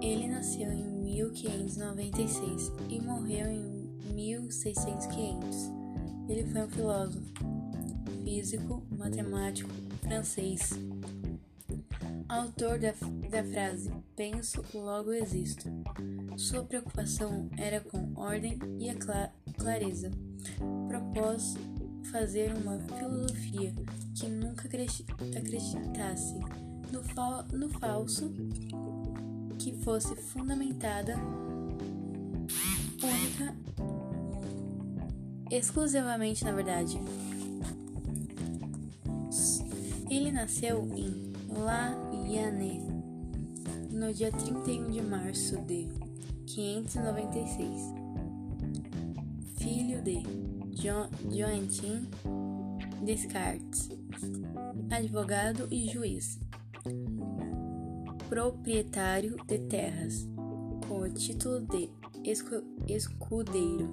Ele nasceu em 1596 e morreu em 1600. Ele foi um filósofo, físico, matemático francês. Autor da, da frase Penso, logo existo. Sua preocupação era com ordem e a clareza. Propôs fazer uma filosofia que nunca acreditasse no, fa no falso, que fosse fundamentada única, exclusivamente na verdade. Ele nasceu em La Yane no dia 31 de março de 596, filho de Joantin Descartes, advogado e juiz, proprietário de terras, com o título de escudeiro.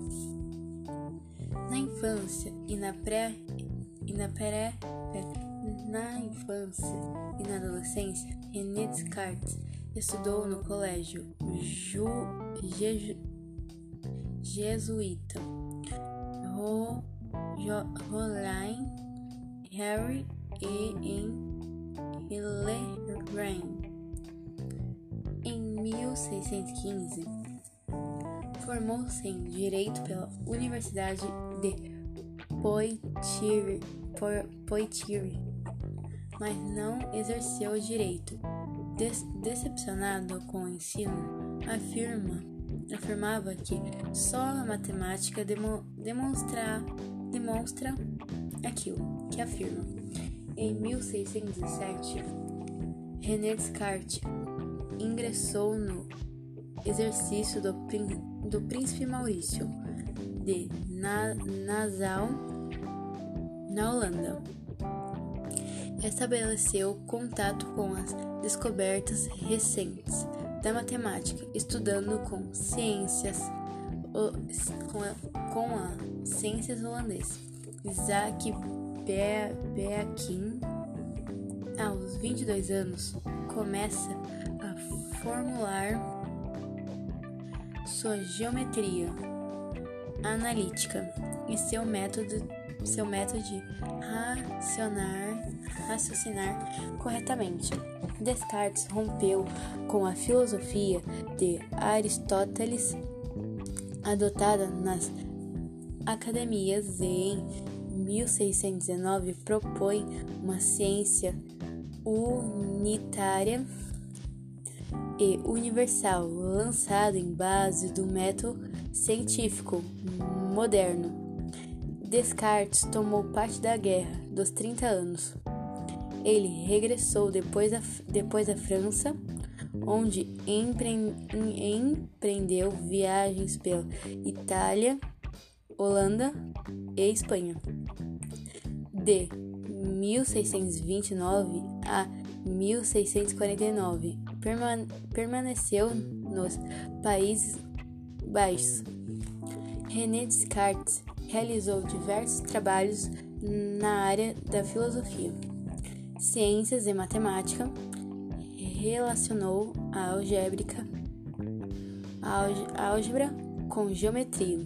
Na infância e na pré e na pré, na infância e na adolescência, René Descartes estudou no colégio Ju, Jeju, jesuíta Ro, Roline Harry e em Hilleran. Em 1615, formou-se em Direito pela Universidade de Poitiers, mas não exerceu o direito. decepcionado com o ensino, afirma, afirmava que só a matemática demo, demonstra, demonstra aquilo que afirma. Em 1607, René Descartes ingressou no exercício do, do príncipe Maurício de Na, Nassau, na Holanda estabeleceu contato com as descobertas recentes da matemática, estudando com ciências com a, com a ciências holandesas. Isaac Beakin, aos 22 anos, começa formular sua geometria analítica e seu método, seu método de racionar raciocinar corretamente. Descartes rompeu com a filosofia de Aristóteles adotada nas academias e em 1619 propõe uma ciência unitária e universal, lançada em base do método científico moderno. Descartes tomou parte da Guerra dos 30 anos. Ele regressou depois da, depois da França, onde empreendeu viagens pela Itália, Holanda e Espanha. De 1629 a 1649, permaneceu nos Países Baixos. René Descartes realizou diversos trabalhos na área da filosofia ciências e matemática, relacionou a algébrica, a álgebra com geometria,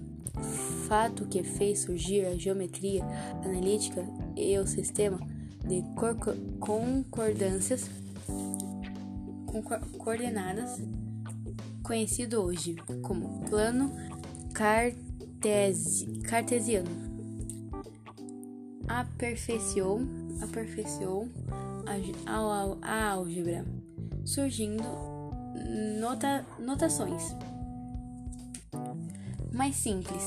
fato que fez surgir a geometria analítica e o sistema de concordâncias com coordenadas, conhecido hoje como plano cartesiano. Aperfeiçoou aperfeiçoou a, a, a álgebra, surgindo nota, notações mais simples.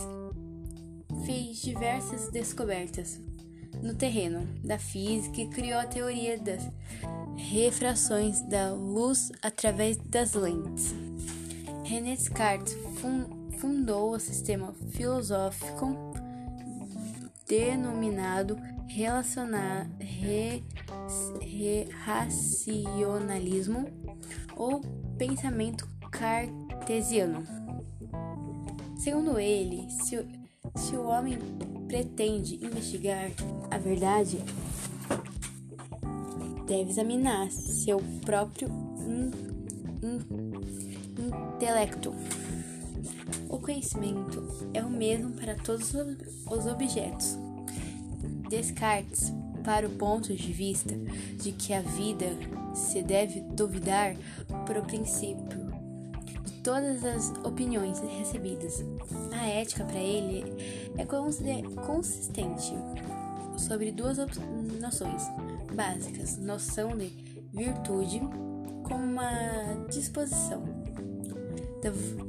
Fez diversas descobertas no terreno da física e criou a teoria das refrações da luz através das lentes. René Descartes fundou o sistema filosófico denominado re, re, racionalismo ou pensamento cartesiano. Segundo ele, se, se o homem pretende investigar a verdade, deve examinar seu próprio in, in, intelecto. O conhecimento é o mesmo para todos os objetos. Descartes, para o ponto de vista de que a vida se deve duvidar por princípio de todas as opiniões recebidas. A ética para ele é consistente sobre duas noções básicas: noção de virtude como uma disposição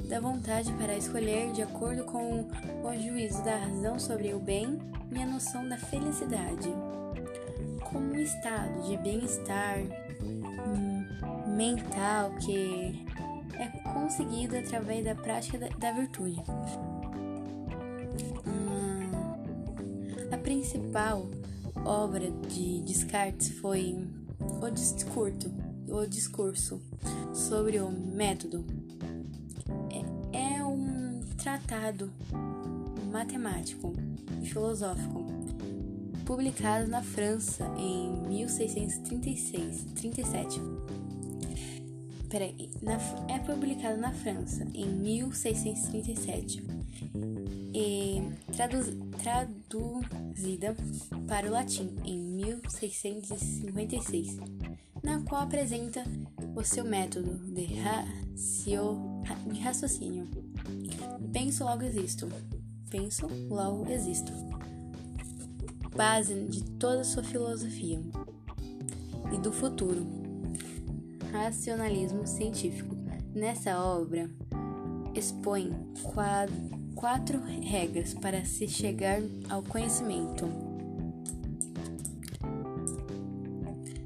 da, vontade para escolher de acordo com o juízo da razão sobre o bem e a noção da felicidade como um estado de bem-estar hum, mental que é conseguido através da prática da, da virtude. Hum, a principal obra de Descartes foi o discurso, o discurso sobre o método. É, é um tratado matemático e filosófico publicado na França em 1636, 37. Peraí, na, é publicado na França em 1637 e traduz, traduzida para o latim em 1656, na qual apresenta o seu método de, racio, raciocínio. Penso, logo existo. Penso, logo existo base de toda sua filosofia e do futuro. Racionalismo científico. Nessa obra, expõe quatro regras para se chegar ao conhecimento.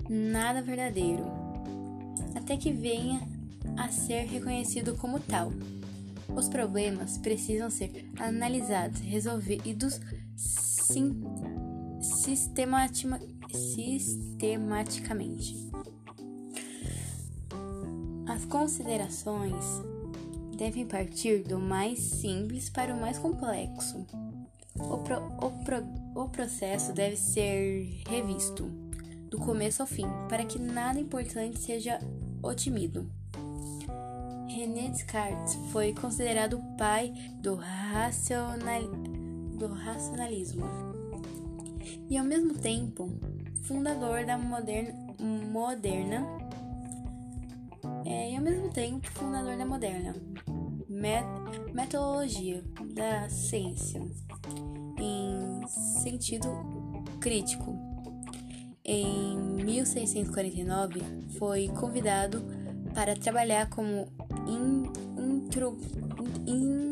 Nada verdadeiro, até que venha a ser reconhecido como tal. Os problemas precisam ser analisados, resolvidos sim, sistematicamente. As considerações devem partir do mais simples para o mais complexo. O, pro, o, pro, o processo deve ser revisto do começo ao fim, para que nada importante seja otimido. René Descartes foi considerado o pai do, racional, do racionalismo e ao mesmo tempo fundador da moderna, moderna é, e ao mesmo tempo fundador da moderna met, metodologia da ciência em sentido crítico. Em 1649 foi convidado para trabalhar como in, intro, in,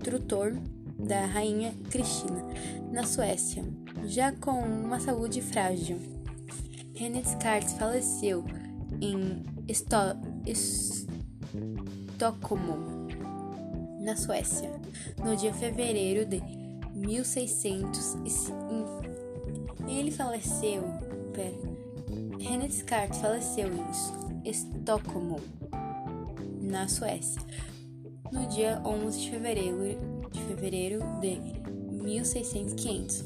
instrutor da rainha Cristina na Suécia já com uma saúde frágil. René Descartes faleceu em Esto Estocolmo, na Suécia, no dia fevereiro de 1605. Ele faleceu. Pera. René Descartes faleceu em Estocolmo, na Suécia, no dia 11 de fevereiro de fevereiro de 1600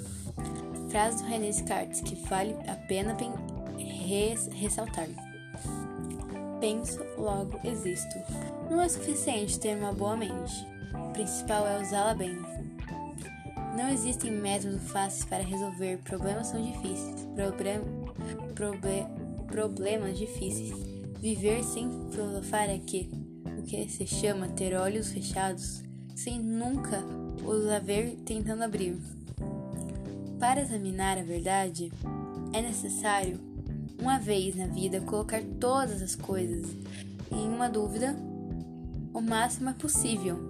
frase do René Descartes que vale a pena res ressaltar. Penso, logo existo. Não é suficiente ter uma boa mente. O principal é usá-la bem. Não existem métodos fáceis para resolver problemas são difíceis. Problem, proble, problemas difíceis. Viver sem filosofar é que o que se chama ter olhos fechados, sem nunca os haver tentando abrir. Para examinar a verdade, é necessário, uma vez na vida, colocar todas as coisas em uma dúvida o máximo é possível.